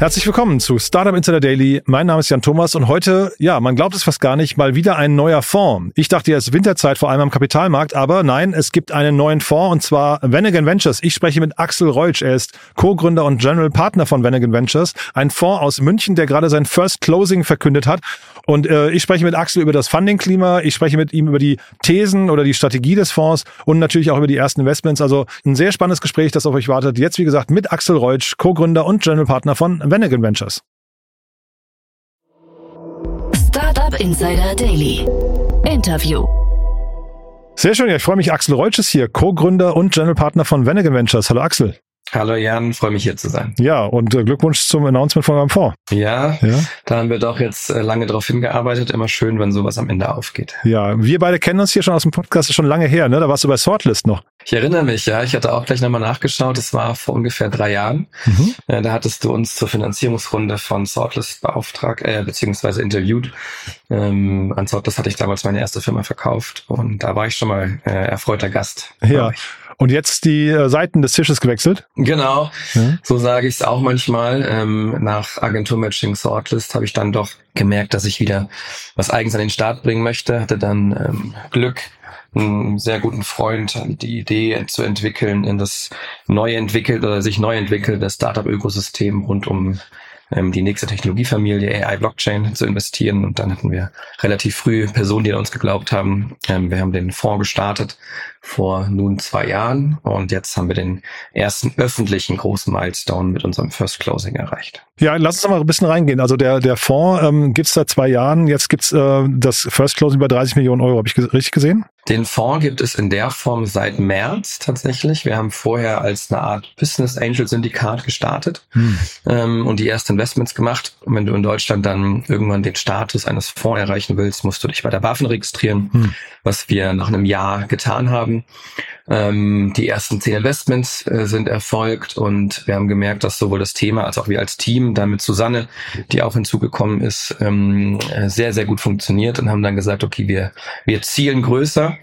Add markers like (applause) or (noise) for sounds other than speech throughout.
Herzlich willkommen zu Startup Insider Daily. Mein Name ist Jan Thomas und heute, ja, man glaubt es fast gar nicht, mal wieder ein neuer Fonds. Ich dachte, es ist Winterzeit, vor allem am Kapitalmarkt, aber nein, es gibt einen neuen Fonds und zwar Venegan Ventures. Ich spreche mit Axel Reutsch. Er ist Co-Gründer und General Partner von Venegan Ventures. Ein Fonds aus München, der gerade sein First Closing verkündet hat. Und äh, ich spreche mit Axel über das Funding-Klima, ich spreche mit ihm über die Thesen oder die Strategie des Fonds und natürlich auch über die ersten Investments. Also ein sehr spannendes Gespräch, das auf euch wartet. Jetzt, wie gesagt, mit Axel Reutsch, Co-Gründer und General Partner von Venegan Ventures. Startup Insider Daily. Interview. Sehr schön, ja, ich freue mich. Axel Reutsch ist hier, Co-Gründer und General Partner von Venegan Ventures. Hallo Axel. Hallo Jan, freue mich hier zu sein. Ja, und äh, Glückwunsch zum Announcement von Fonds. Ja, ja, da haben wir doch jetzt äh, lange darauf hingearbeitet. Immer schön, wenn sowas am Ende aufgeht. Ja, wir beide kennen uns hier schon aus dem Podcast, ist schon lange her, ne? Da warst du bei Sortlist noch. Ich erinnere mich, ja. Ich hatte auch gleich nochmal nachgeschaut. Das war vor ungefähr drei Jahren. Mhm. Äh, da hattest du uns zur Finanzierungsrunde von Sortlist beauftragt, äh, beziehungsweise interviewt. Ähm, an Sortlist hatte ich damals meine erste Firma verkauft und da war ich schon mal äh, erfreuter Gast. Ja. Und jetzt die äh, Seiten des Tisches gewechselt? Genau, ja. so sage ich es auch manchmal. Ähm, nach Agentur Matching Sortlist habe ich dann doch gemerkt, dass ich wieder was eigens an den Start bringen möchte. Hatte dann ähm, Glück, einen sehr guten Freund die Idee zu entwickeln, in das neu entwickelt oder sich neu entwickelte Startup-Ökosystem rund um ähm, die nächste Technologiefamilie AI Blockchain zu investieren. Und dann hatten wir relativ früh Personen, die an uns geglaubt haben. Ähm, wir haben den Fonds gestartet vor nun zwei Jahren und jetzt haben wir den ersten öffentlichen großen Milestone mit unserem First Closing erreicht. Ja, lass uns mal ein bisschen reingehen. Also der, der Fonds ähm, gibt es seit zwei Jahren. Jetzt gibt's äh, das First Closing bei 30 Millionen Euro. Habe ich richtig gesehen? Den Fonds gibt es in der Form seit März tatsächlich. Wir haben vorher als eine Art Business Angel Syndikat gestartet hm. ähm, und die ersten Investments gemacht. Und wenn du in Deutschland dann irgendwann den Status eines Fonds erreichen willst, musst du dich bei der BaFin registrieren, hm. was wir nach einem Jahr getan haben. Ähm, die ersten zehn Investments äh, sind erfolgt und wir haben gemerkt, dass sowohl das Thema als auch wir als Team dann mit Susanne, die auch hinzugekommen ist, ähm, äh, sehr, sehr gut funktioniert und haben dann gesagt, okay, wir, wir zielen größer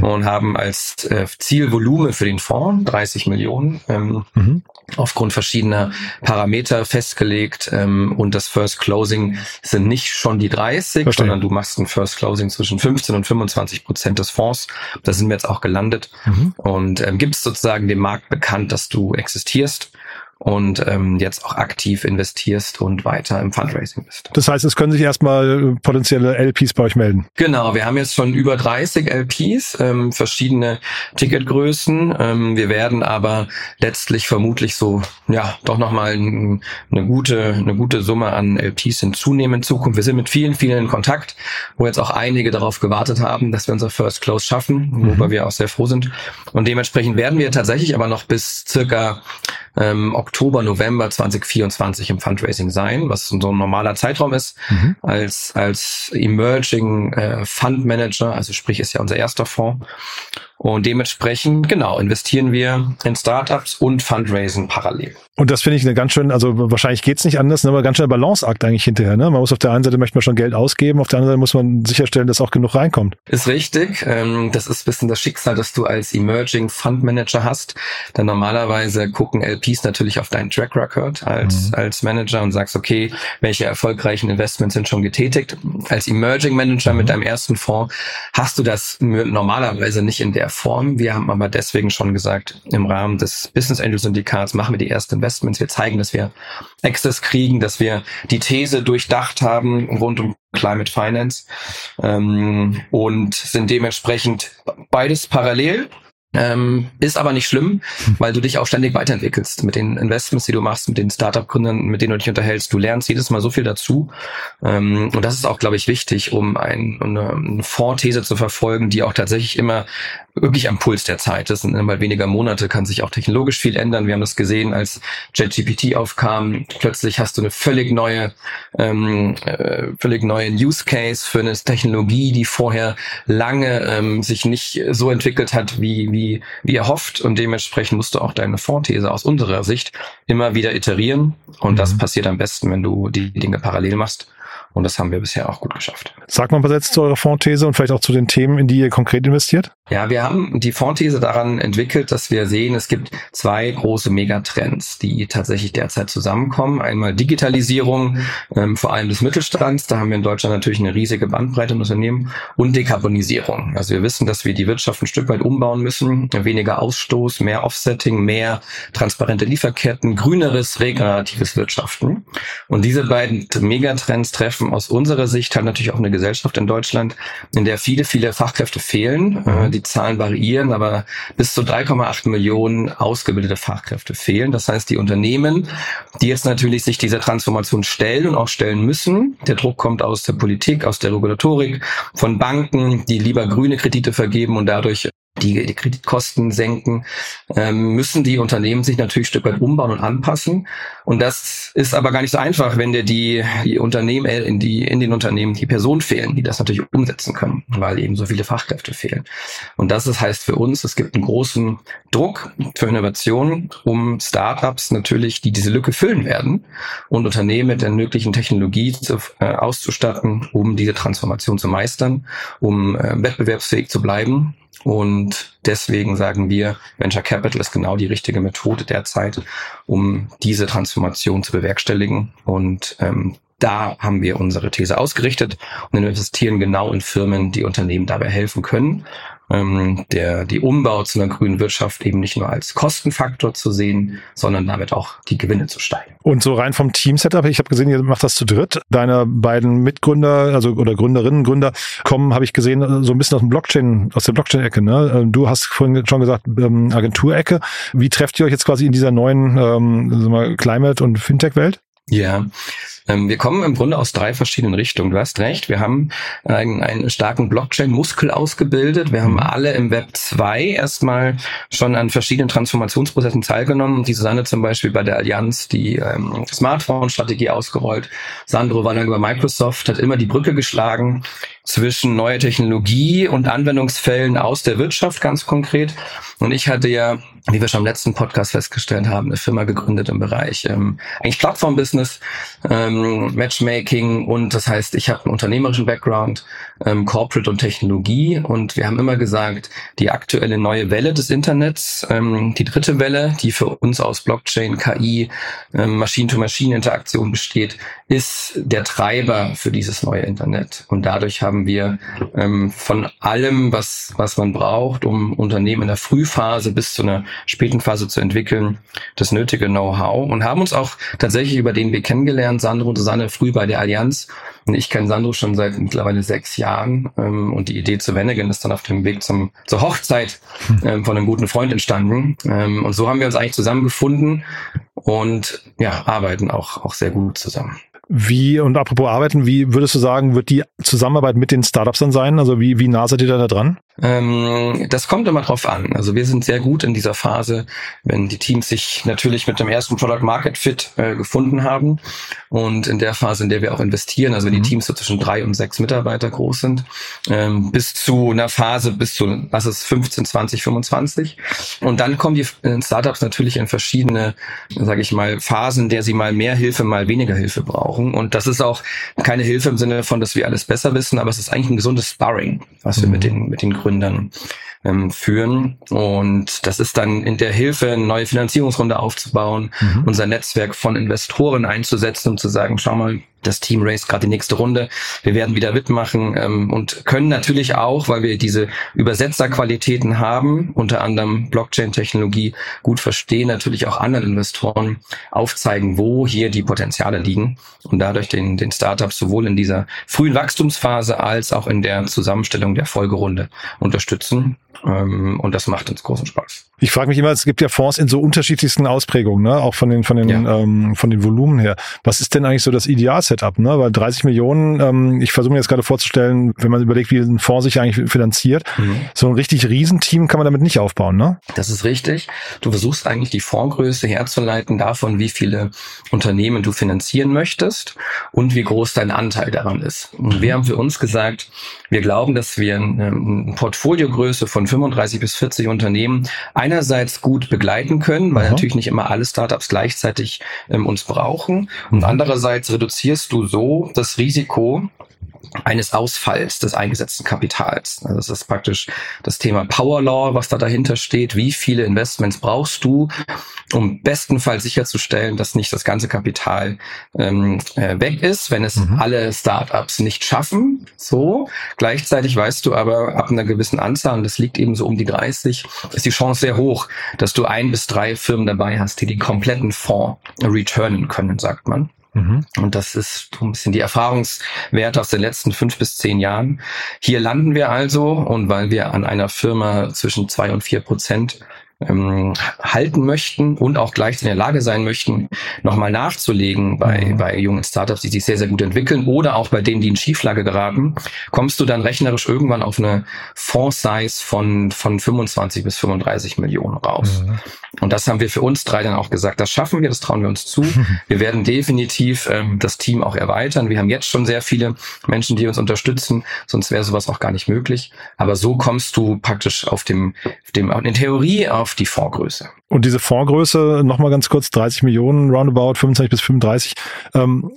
und haben als äh, Zielvolumen für den Fonds 30 Millionen ähm, mhm aufgrund verschiedener Parameter festgelegt ähm, und das First Closing sind nicht schon die 30, Verstehen. sondern du machst ein First Closing zwischen 15 und 25 Prozent des Fonds. Da sind wir jetzt auch gelandet mhm. Und ähm, gibt es sozusagen dem Markt bekannt, dass du existierst und ähm, jetzt auch aktiv investierst und weiter im Fundraising bist. Das heißt, es können sich erstmal potenzielle LPs bei euch melden. Genau, wir haben jetzt schon über 30 LPs, ähm, verschiedene Ticketgrößen. Ähm, wir werden aber letztlich vermutlich so, ja, doch nochmal ein, eine gute, eine gute Summe an LPs hinzunehmen in Zukunft. Wir sind mit vielen, vielen in Kontakt, wo jetzt auch einige darauf gewartet haben, dass wir unser First Close schaffen, mhm. wobei wir auch sehr froh sind. Und dementsprechend werden wir tatsächlich aber noch bis circa ähm, Oktober, November 2024 im Fundraising sein, was so ein normaler Zeitraum ist. Mhm. Als, als Emerging äh, Fund Manager, also sprich ist ja unser erster Fonds. Und dementsprechend, genau, investieren wir in Startups und Fundraising parallel. Und das finde ich eine ganz schön, also wahrscheinlich geht's nicht anders, ne, aber ganz schön Balanceakt eigentlich hinterher. Ne? Man muss auf der einen Seite möchte man schon Geld ausgeben, auf der anderen Seite muss man sicherstellen, dass auch genug reinkommt. Ist richtig. Ähm, das ist ein bisschen das Schicksal, das du als Emerging Fund Manager hast. Denn normalerweise gucken LPs natürlich auf deinen Track Record als, mhm. als Manager und sagst, okay, welche erfolgreichen Investments sind schon getätigt. Als Emerging Manager mhm. mit deinem ersten Fonds hast du das normalerweise nicht in der Form. Wir haben aber deswegen schon gesagt, im Rahmen des Business Angel Syndikats machen wir die ersten Investments. Wir zeigen, dass wir Access kriegen, dass wir die These durchdacht haben rund um Climate Finance ähm, und sind dementsprechend beides parallel ähm, ist aber nicht schlimm, weil du dich auch ständig weiterentwickelst mit den Investments, die du machst, mit den Startup-Gründern, mit denen du dich unterhältst. Du lernst jedes Mal so viel dazu. Ähm, und das ist auch, glaube ich, wichtig, um ein, eine, eine Vorthese zu verfolgen, die auch tatsächlich immer wirklich am Puls der Zeit ist. Und in weniger Monate kann sich auch technologisch viel ändern. Wir haben das gesehen, als JetGPT aufkam. Plötzlich hast du eine völlig neue, ähm, äh, völlig neue Use Case für eine Technologie, die vorher lange ähm, sich nicht so entwickelt hat, wie, wie, wie erhofft. Und dementsprechend musst du auch deine Vorthese aus unserer Sicht immer wieder iterieren. Und mhm. das passiert am besten, wenn du die Dinge parallel machst. Und das haben wir bisher auch gut geschafft. Sag mal was jetzt zu eurer Fondthese und vielleicht auch zu den Themen, in die ihr konkret investiert. Ja, wir haben die Fondthese daran entwickelt, dass wir sehen, es gibt zwei große Megatrends, die tatsächlich derzeit zusammenkommen. Einmal Digitalisierung, ähm, vor allem des Mittelstands. Da haben wir in Deutschland natürlich eine riesige Bandbreite an Unternehmen. Und Dekarbonisierung. Also wir wissen, dass wir die Wirtschaft ein Stück weit umbauen müssen. Weniger Ausstoß, mehr Offsetting, mehr transparente Lieferketten, grüneres, regeneratives Wirtschaften. Und diese beiden Megatrends treffen aus unserer Sicht halt natürlich auch eine Gesellschaft in Deutschland, in der viele, viele Fachkräfte fehlen. Mhm die Zahlen variieren, aber bis zu 3,8 Millionen ausgebildete Fachkräfte fehlen. Das heißt, die Unternehmen, die jetzt natürlich sich dieser Transformation stellen und auch stellen müssen, der Druck kommt aus der Politik, aus der Regulatorik, von Banken, die lieber grüne Kredite vergeben und dadurch die, die Kreditkosten senken, ähm, müssen die Unternehmen sich natürlich ein Stück weit umbauen und anpassen. Und das ist aber gar nicht so einfach, wenn dir die, die Unternehmen, äh, in, die, in den Unternehmen die Personen fehlen, die das natürlich umsetzen können, weil eben so viele Fachkräfte fehlen. Und das ist, heißt für uns, es gibt einen großen Druck für Innovationen, um Startups natürlich, die diese Lücke füllen werden und Unternehmen mit der möglichen Technologie zu, äh, auszustatten, um diese Transformation zu meistern, um äh, wettbewerbsfähig zu bleiben und deswegen sagen wir, Venture Capital ist genau die richtige Methode derzeit, um diese Transformation zu bewerkstelligen. Und ähm, da haben wir unsere These ausgerichtet und investieren genau in Firmen, die Unternehmen dabei helfen können ähm, der die Umbau zu einer grünen Wirtschaft eben nicht nur als Kostenfaktor zu sehen, sondern damit auch die Gewinne zu steigen. Und so rein vom Team-Setup, ich habe gesehen, ihr macht das zu dritt. Deine beiden Mitgründer, also oder Gründerinnen, Gründer kommen, habe ich gesehen, so ein bisschen aus dem Blockchain, aus der Blockchain-Ecke. Ne? Äh, du hast vorhin schon gesagt, ähm, Agenturecke. Wie trefft ihr euch jetzt quasi in dieser neuen ähm, Climate- und Fintech-Welt? Ja, ähm, wir kommen im Grunde aus drei verschiedenen Richtungen. Du hast recht, wir haben einen, einen starken Blockchain-Muskel ausgebildet. Wir haben mhm. alle im Web 2 erstmal schon an verschiedenen Transformationsprozessen teilgenommen. Die Susanne zum Beispiel bei der Allianz die ähm, Smartphone-Strategie ausgerollt. Sandro war dann über Microsoft, hat immer die Brücke geschlagen zwischen neuer Technologie und Anwendungsfällen aus der Wirtschaft ganz konkret. Und ich hatte ja, wie wir schon im letzten Podcast festgestellt haben, eine Firma gegründet im Bereich ähm, eigentlich Plattform-Business, ähm, Matchmaking und das heißt, ich habe einen unternehmerischen Background, ähm, Corporate und Technologie und wir haben immer gesagt, die aktuelle neue Welle des Internets, ähm, die dritte Welle, die für uns aus Blockchain, KI, ähm, Machine-to-Machine-Interaktion besteht, ist der Treiber für dieses neue Internet. Und dadurch haben wir ähm, von allem, was, was man braucht, um Unternehmen in der Frühphase bis zu einer späten Phase zu entwickeln, das nötige Know-how und haben uns auch tatsächlich über den Weg kennengelernt, Sandro und Susanne früh bei der Allianz. Und ich kenne Sandro schon seit mittlerweile sechs Jahren ähm, und die Idee zu Wennigen ist dann auf dem Weg zum, zur Hochzeit (laughs) ähm, von einem guten Freund entstanden. Ähm, und so haben wir uns eigentlich zusammengefunden und ja, arbeiten auch, auch sehr gut zusammen. Wie, und apropos Arbeiten, wie würdest du sagen, wird die Zusammenarbeit mit den Startups dann sein? Also wie, wie nah seid ihr da dran? Ähm, das kommt immer drauf an. Also wir sind sehr gut in dieser Phase, wenn die Teams sich natürlich mit dem ersten Product Market Fit äh, gefunden haben und in der Phase, in der wir auch investieren, also wenn die mhm. Teams so zwischen drei und sechs Mitarbeiter groß sind, ähm, bis zu einer Phase bis zu, was ist 15, 20, 25. Und dann kommen die äh, Startups natürlich in verschiedene, sage ich mal, Phasen, der sie mal mehr Hilfe, mal weniger Hilfe brauchen. Und das ist auch keine Hilfe im Sinne von, dass wir alles besser wissen, aber es ist eigentlich ein gesundes Sparring, was wir mit mhm. den mit den Gründern ähm, führen. Und das ist dann in der Hilfe, eine neue Finanzierungsrunde aufzubauen, mhm. unser Netzwerk von Investoren einzusetzen und zu sagen, schau mal, das Team race gerade die nächste Runde. Wir werden wieder mitmachen ähm, und können natürlich auch, weil wir diese Übersetzerqualitäten haben, unter anderem Blockchain-Technologie gut verstehen, natürlich auch anderen Investoren aufzeigen, wo hier die Potenziale liegen und dadurch den, den Startups sowohl in dieser frühen Wachstumsphase als auch in der Zusammenstellung der Folgerunde unterstützen. Ähm, und das macht uns großen Spaß. Ich frage mich immer, es gibt ja Fonds in so unterschiedlichsten Ausprägungen, ne? auch von den von den ja. ähm, von den Volumen her. Was ist denn eigentlich so das Ideal-Setup? Ne? Weil 30 Millionen, ähm, ich versuche mir jetzt gerade vorzustellen, wenn man überlegt, wie ein Fonds sich eigentlich finanziert, mhm. so ein richtig Riesenteam kann man damit nicht aufbauen, ne? Das ist richtig. Du versuchst eigentlich die Fondsgröße herzuleiten davon, wie viele Unternehmen du finanzieren möchtest und wie groß dein Anteil daran ist. Und wir haben für uns gesagt, wir glauben, dass wir eine Portfoliogröße von von 35 bis 40 Unternehmen einerseits gut begleiten können, weil Aha. natürlich nicht immer alle Startups gleichzeitig ähm, uns brauchen. Und mhm. andererseits reduzierst du so das Risiko, eines Ausfalls des eingesetzten Kapitals. Also das ist praktisch das Thema Power Law, was da dahinter steht. Wie viele Investments brauchst du, um bestenfalls sicherzustellen, dass nicht das ganze Kapital ähm, äh, weg ist, wenn es mhm. alle Startups nicht schaffen. So. Gleichzeitig weißt du aber, ab einer gewissen Anzahl, und das liegt eben so um die 30, ist die Chance sehr hoch, dass du ein bis drei Firmen dabei hast, die die kompletten Fonds returnen können, sagt man. Mhm. Und das ist so ein bisschen die Erfahrungswerte aus den letzten fünf bis zehn Jahren. Hier landen wir also und weil wir an einer Firma zwischen zwei und vier Prozent ähm, halten möchten und auch gleichzeitig in der Lage sein möchten, nochmal nachzulegen bei, mhm. bei jungen Startups, die sich sehr, sehr gut entwickeln oder auch bei denen, die in Schieflage geraten, kommst du dann rechnerisch irgendwann auf eine Fonds-Size von, von 25 bis 35 Millionen raus. Mhm. Und das haben wir für uns drei dann auch gesagt. Das schaffen wir, das trauen wir uns zu. (laughs) Wir werden definitiv ähm, das Team auch erweitern. Wir haben jetzt schon sehr viele Menschen, die uns unterstützen, sonst wäre sowas auch gar nicht möglich. Aber so kommst du praktisch auf dem, auf dem in Theorie auf die Fondsgröße. Und diese Fondsgröße, nochmal ganz kurz, 30 Millionen, roundabout 25 bis 35. Ähm,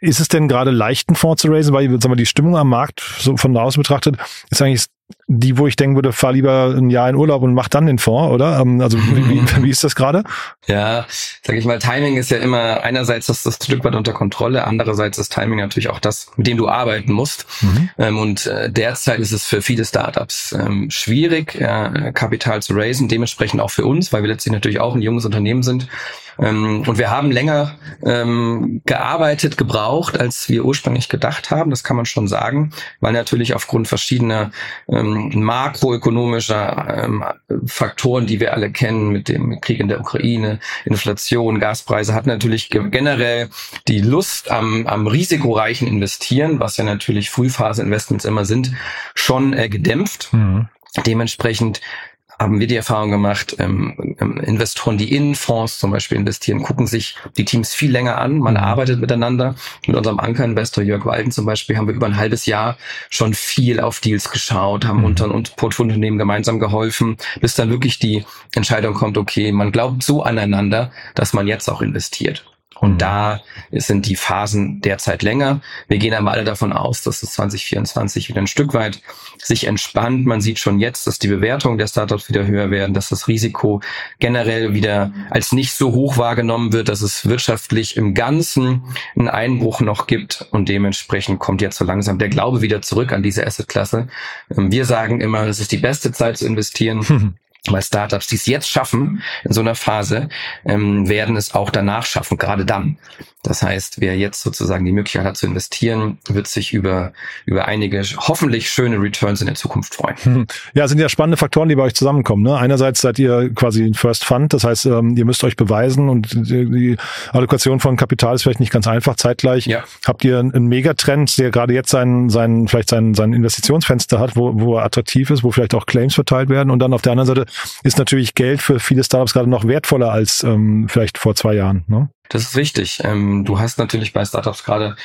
ist es denn gerade leicht, einen Fonds zu raisen? Weil sagen wir, die Stimmung am Markt, so von außen betrachtet, ist eigentlich die, wo ich denken würde, fahr lieber ein Jahr in Urlaub und mach dann den Fonds, oder? Ähm, also wie, wie, (laughs) wie ist das gerade? Ja, sag ich mal, Timing ist ja immer einerseits das, das Stück weit unter Kontrolle, andererseits ist Timing natürlich auch das, mit dem du arbeiten musst. Mhm. Ähm, und äh, derzeit ist es für viele Startups ähm, schwierig, Kapital zu raisen, dementsprechend auch für uns, weil wir letztlich natürlich auch ein junges Unternehmen sind. Und wir haben länger gearbeitet, gebraucht, als wir ursprünglich gedacht haben. Das kann man schon sagen, weil natürlich aufgrund verschiedener ähm, makroökonomischer ähm, Faktoren, die wir alle kennen, mit dem Krieg in der Ukraine, Inflation, Gaspreise, hat natürlich generell die Lust am, am risikoreichen Investieren, was ja natürlich Frühphase-Investments immer sind, schon äh, gedämpft. Mhm. Dementsprechend haben wir die Erfahrung gemacht, ähm, ähm, Investoren, die in Fonds zum Beispiel investieren, gucken sich die Teams viel länger an. Man mhm. arbeitet miteinander. Mit unserem Anker-Investor Jörg Walden zum Beispiel haben wir über ein halbes Jahr schon viel auf Deals geschaut, haben mhm. unter und Portfoliounternehmen gemeinsam geholfen, bis dann wirklich die Entscheidung kommt, okay, man glaubt so aneinander, dass man jetzt auch investiert. Und mhm. da sind die Phasen derzeit länger. Wir gehen aber alle davon aus, dass es 2024 wieder ein Stück weit sich entspannt. Man sieht schon jetzt, dass die Bewertungen der Startups wieder höher werden, dass das Risiko generell wieder als nicht so hoch wahrgenommen wird, dass es wirtschaftlich im Ganzen einen Einbruch noch gibt. Und dementsprechend kommt jetzt so langsam der Glaube wieder zurück an diese Assetklasse. Ähm, wir sagen immer, es ist die beste Zeit zu investieren. (laughs) Weil Startups, die es jetzt schaffen, in so einer Phase, ähm, werden es auch danach schaffen, gerade dann. Das heißt, wer jetzt sozusagen die Möglichkeit hat zu investieren, wird sich über, über einige hoffentlich schöne Returns in der Zukunft freuen. Hm. Ja, sind ja spannende Faktoren, die bei euch zusammenkommen. Ne? Einerseits seid ihr quasi ein First Fund, das heißt, ähm, ihr müsst euch beweisen und die Allokation von Kapital ist vielleicht nicht ganz einfach. Zeitgleich ja. habt ihr einen Megatrend, der gerade jetzt sein, sein, vielleicht sein, sein Investitionsfenster hat, wo, wo er attraktiv ist, wo vielleicht auch Claims verteilt werden. Und dann auf der anderen Seite ist natürlich Geld für viele Startups gerade noch wertvoller als ähm, vielleicht vor zwei Jahren. Ne? Das ist richtig. Ähm, du hast natürlich bei Startups gerade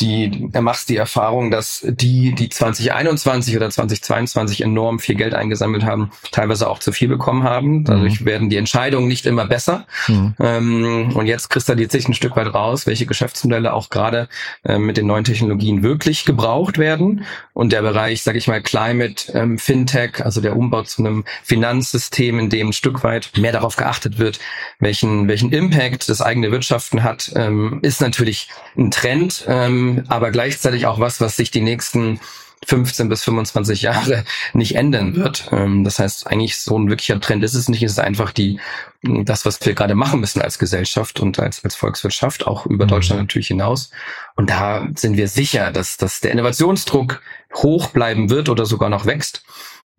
die, er machst die Erfahrung, dass die, die 2021 oder 2022 enorm viel Geld eingesammelt haben, teilweise auch zu viel bekommen haben. Dadurch mhm. werden die Entscheidungen nicht immer besser. Mhm. Ähm, und jetzt kristallisiert sich ein Stück weit raus, welche Geschäftsmodelle auch gerade äh, mit den neuen Technologien wirklich gebraucht werden. Und der Bereich, sage ich mal, Climate, ähm, Fintech, also der Umbau zu einem Finanzsystem, in dem ein Stück weit mehr darauf geachtet wird, welchen, welchen Impact das eigene Wirtschaft Wirtschaften hat, ähm, ist natürlich ein Trend, ähm, aber gleichzeitig auch was, was sich die nächsten 15 bis 25 Jahre nicht ändern wird. Ähm, das heißt, eigentlich so ein wirklicher Trend ist es nicht. Es ist einfach die, das, was wir gerade machen müssen als Gesellschaft und als, als Volkswirtschaft, auch über mhm. Deutschland natürlich hinaus. Und da sind wir sicher, dass, dass der Innovationsdruck hoch bleiben wird oder sogar noch wächst.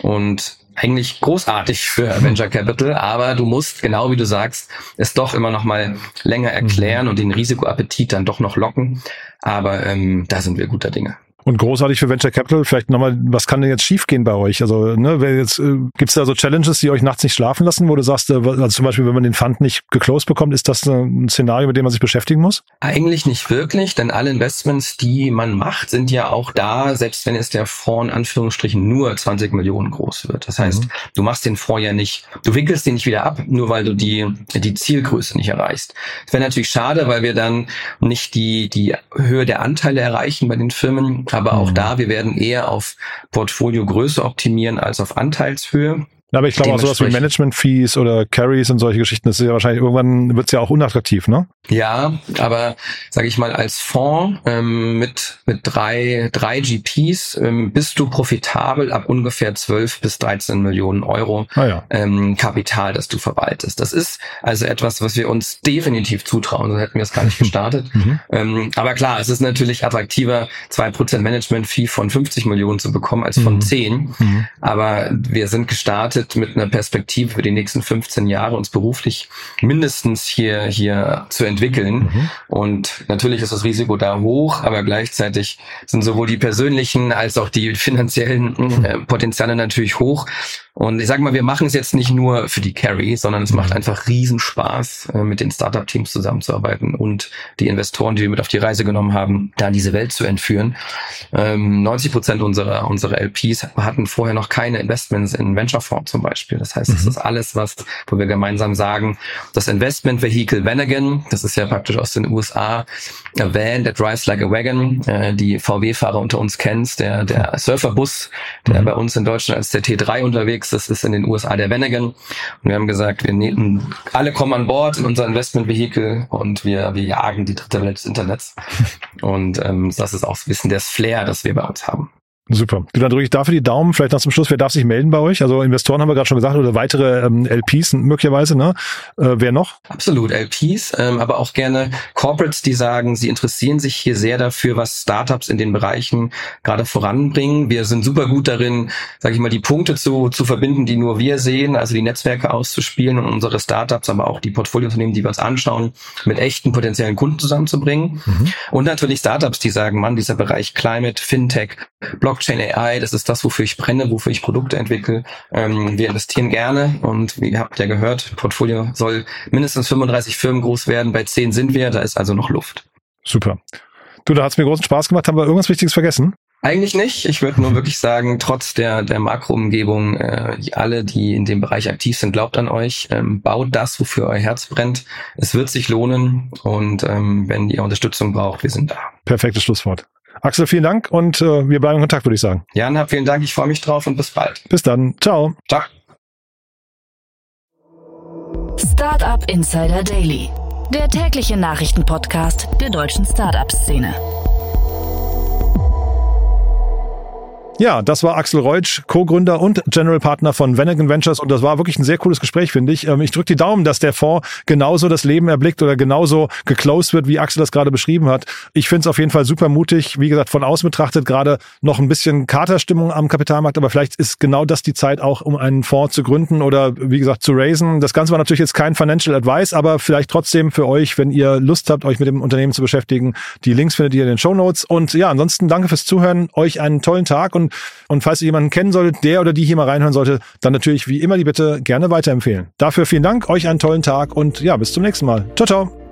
Und eigentlich großartig für Venture Capital, aber du musst, genau wie du sagst, es doch immer noch mal länger erklären mhm. und den Risikoappetit dann doch noch locken. Aber ähm, da sind wir guter Dinge. Und großartig für Venture Capital, vielleicht nochmal, was kann denn jetzt schiefgehen bei euch? Also, ne, wer jetzt, äh, gibt's da so Challenges, die euch nachts nicht schlafen lassen, wo du sagst, äh, also zum Beispiel, wenn man den Fund nicht geclosed bekommt, ist das ein Szenario, mit dem man sich beschäftigen muss? Eigentlich nicht wirklich, denn alle Investments, die man macht, sind ja auch da, selbst wenn es der Fonds in Anführungsstrichen nur 20 Millionen groß wird. Das heißt, mhm. du machst den Fonds ja nicht, du wickelst den nicht wieder ab, nur weil du die, die Zielgröße nicht erreichst. Das wäre natürlich schade, weil wir dann nicht die, die Höhe der Anteile erreichen bei den Firmen, aber auch mhm. da, wir werden eher auf Portfoliogröße optimieren als auf Anteilshöhe. Ja, aber ich glaube auch sowas wie Management-Fees oder Carries und solche Geschichten, das ist ja wahrscheinlich, irgendwann wird es ja auch unattraktiv, ne? Ja, aber sage ich mal, als Fonds ähm, mit, mit drei, drei GPs ähm, bist du profitabel ab ungefähr 12 bis 13 Millionen Euro ah, ja. ähm, Kapital, das du verwaltest. Das ist also etwas, was wir uns definitiv zutrauen, sonst hätten wir es gar nicht (laughs) gestartet. mhm. ähm, aber klar, es ist natürlich attraktiver, zwei Prozent Management-Fee von 50 Millionen zu bekommen als von mhm. 10. Mhm. Aber wir sind gestartet gestartet mit einer Perspektive für die nächsten 15 Jahre, uns beruflich mindestens hier, hier zu entwickeln. Mhm. Und natürlich ist das Risiko da hoch, aber gleichzeitig sind sowohl die persönlichen als auch die finanziellen äh, Potenziale natürlich hoch. Und ich sage mal, wir machen es jetzt nicht nur für die Carry, sondern es macht einfach Riesenspaß, äh, mit den Startup-Teams zusammenzuarbeiten und die Investoren, die wir mit auf die Reise genommen haben, da in diese Welt zu entführen. 90 ähm, Prozent unserer, unserer LPs hatten vorher noch keine Investments in Venture-Fonds zum Beispiel. Das heißt, das mhm. ist alles, was, wo wir gemeinsam sagen, das Investment-Vehicle Vanagon, das ist ja praktisch aus den USA, a Van that drives like a wagon, äh, die VW-Fahrer unter uns kennst, der, der Surferbus, der mhm. bei uns in Deutschland als der T3 unterwegs unterwegs. Das ist in den USA der Venegan. Und wir haben gesagt, wir nehmen, alle kommen an Bord in unser Investmentvehikel und wir, wir jagen die dritte Welt des Internets. (laughs) Und ähm, das ist auch ein bisschen das Flair, das wir bei uns haben. Super. Du, dann drücke ich dafür die Daumen. Vielleicht noch zum Schluss, wer darf sich melden bei euch? Also Investoren haben wir gerade schon gesagt oder weitere ähm, LPs möglicherweise, ne? Äh, wer noch? Absolut, LPs, ähm, aber auch gerne Corporates, die sagen, sie interessieren sich hier sehr dafür, was Startups in den Bereichen gerade voranbringen. Wir sind super gut darin, sage ich mal, die Punkte zu, zu verbinden, die nur wir sehen, also die Netzwerke auszuspielen und unsere Startups, aber auch die Portfoliounternehmen, die wir uns anschauen, mit echten potenziellen Kunden zusammenzubringen. Mhm. Und natürlich Startups, die sagen, Mann, dieser Bereich Climate, Fintech, Blockchain AI, das ist das, wofür ich brenne, wofür ich Produkte entwickle. Ähm, wir investieren gerne und wie ihr habt ja gehört, Portfolio soll mindestens 35 Firmen groß werden. Bei 10 sind wir, da ist also noch Luft. Super. Du, da hat es mir großen Spaß gemacht. Haben wir irgendwas Wichtiges vergessen? Eigentlich nicht. Ich würde nur wirklich sagen, trotz der, der Makroumgebung, äh, alle, die in dem Bereich aktiv sind, glaubt an euch, ähm, baut das, wofür euer Herz brennt. Es wird sich lohnen und ähm, wenn ihr Unterstützung braucht, wir sind da. Perfektes Schlusswort. Axel, vielen Dank und äh, wir bleiben in Kontakt, würde ich sagen. Jan, vielen Dank. Ich freue mich drauf und bis bald. Bis dann. Ciao. Ciao. Startup Insider Daily, der tägliche Nachrichtenpodcast der deutschen Startup-Szene. Ja, das war Axel Reutsch, Co-Gründer und General Partner von Venegan Ventures und das war wirklich ein sehr cooles Gespräch, finde ich. Ähm, ich drücke die Daumen, dass der Fonds genauso das Leben erblickt oder genauso geclosed wird, wie Axel das gerade beschrieben hat. Ich finde es auf jeden Fall super mutig. Wie gesagt, von außen betrachtet gerade noch ein bisschen Katerstimmung am Kapitalmarkt, aber vielleicht ist genau das die Zeit auch, um einen Fonds zu gründen oder wie gesagt zu raisen. Das Ganze war natürlich jetzt kein Financial Advice, aber vielleicht trotzdem für euch, wenn ihr Lust habt, euch mit dem Unternehmen zu beschäftigen. Die Links findet ihr in den Show Notes. Und ja, ansonsten danke fürs Zuhören, euch einen tollen Tag und und falls ihr jemanden kennen solltet, der oder die hier mal reinhören sollte, dann natürlich wie immer die Bitte gerne weiterempfehlen. Dafür vielen Dank, euch einen tollen Tag und ja, bis zum nächsten Mal. Ciao, ciao.